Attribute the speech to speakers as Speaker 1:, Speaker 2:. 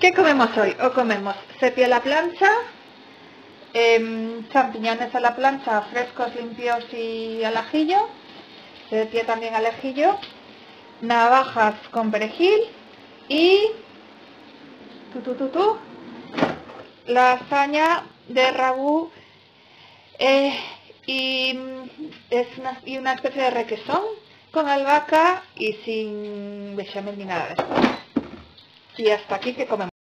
Speaker 1: ¿Qué comemos hoy? O comemos sepia a la plancha, em, champiñones a la plancha, frescos, limpios y al ajillo, sepia también al ajillo, navajas con perejil y tu, tu, tu, lasaña de rabú eh, y, es una, y una especie de requesón con albahaca y sin bechamel ni nada de eso. Y hasta aquí que comemos.